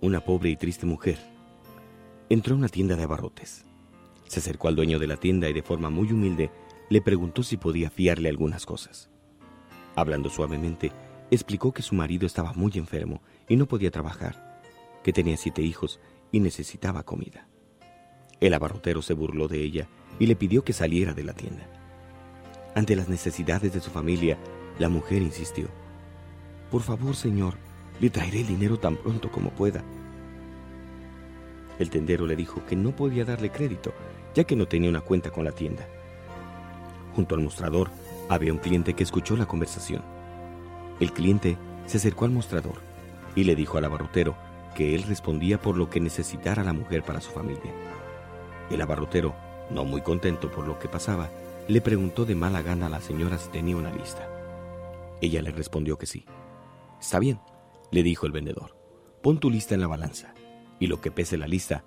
una pobre y triste mujer, entró a una tienda de abarrotes. Se acercó al dueño de la tienda y de forma muy humilde le preguntó si podía fiarle algunas cosas. Hablando suavemente, explicó que su marido estaba muy enfermo y no podía trabajar, que tenía siete hijos y necesitaba comida. El abarrotero se burló de ella y le pidió que saliera de la tienda. Ante las necesidades de su familia, la mujer insistió. Por favor, señor, le traeré el dinero tan pronto como pueda. El tendero le dijo que no podía darle crédito, ya que no tenía una cuenta con la tienda. Junto al mostrador había un cliente que escuchó la conversación. El cliente se acercó al mostrador y le dijo al abarrotero que él respondía por lo que necesitara la mujer para su familia. El abarrotero, no muy contento por lo que pasaba, le preguntó de mala gana a la señora si tenía una lista. Ella le respondió que sí. Está bien, le dijo el vendedor. Pon tu lista en la balanza, y lo que pese la lista,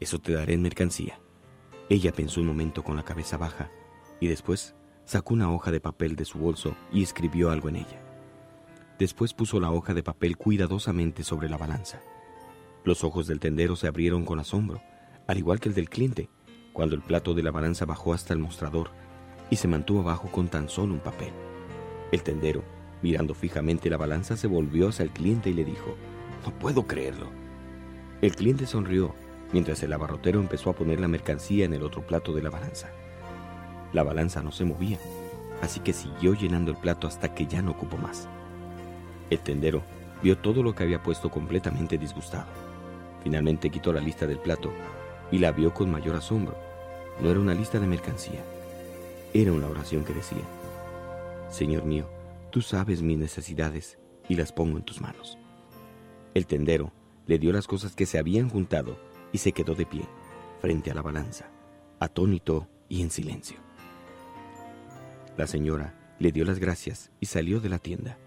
eso te daré en mercancía. Ella pensó un momento con la cabeza baja, y después sacó una hoja de papel de su bolso y escribió algo en ella. Después puso la hoja de papel cuidadosamente sobre la balanza. Los ojos del tendero se abrieron con asombro, al igual que el del cliente, cuando el plato de la balanza bajó hasta el mostrador y se mantuvo abajo con tan solo un papel. El tendero, mirando fijamente la balanza, se volvió hacia el cliente y le dijo, No puedo creerlo. El cliente sonrió mientras el abarrotero empezó a poner la mercancía en el otro plato de la balanza. La balanza no se movía, así que siguió llenando el plato hasta que ya no ocupó más. El tendero vio todo lo que había puesto completamente disgustado. Finalmente quitó la lista del plato y la vio con mayor asombro. No era una lista de mercancía, era una oración que decía, Señor mío, tú sabes mis necesidades y las pongo en tus manos. El tendero le dio las cosas que se habían juntado y se quedó de pie, frente a la balanza, atónito y en silencio. La señora le dio las gracias y salió de la tienda.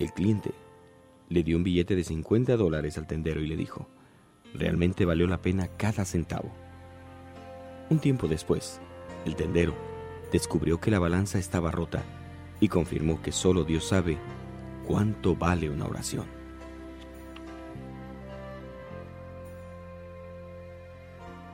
El cliente le dio un billete de 50 dólares al tendero y le dijo, realmente valió la pena cada centavo. Un tiempo después, el tendero descubrió que la balanza estaba rota y confirmó que solo Dios sabe cuánto vale una oración.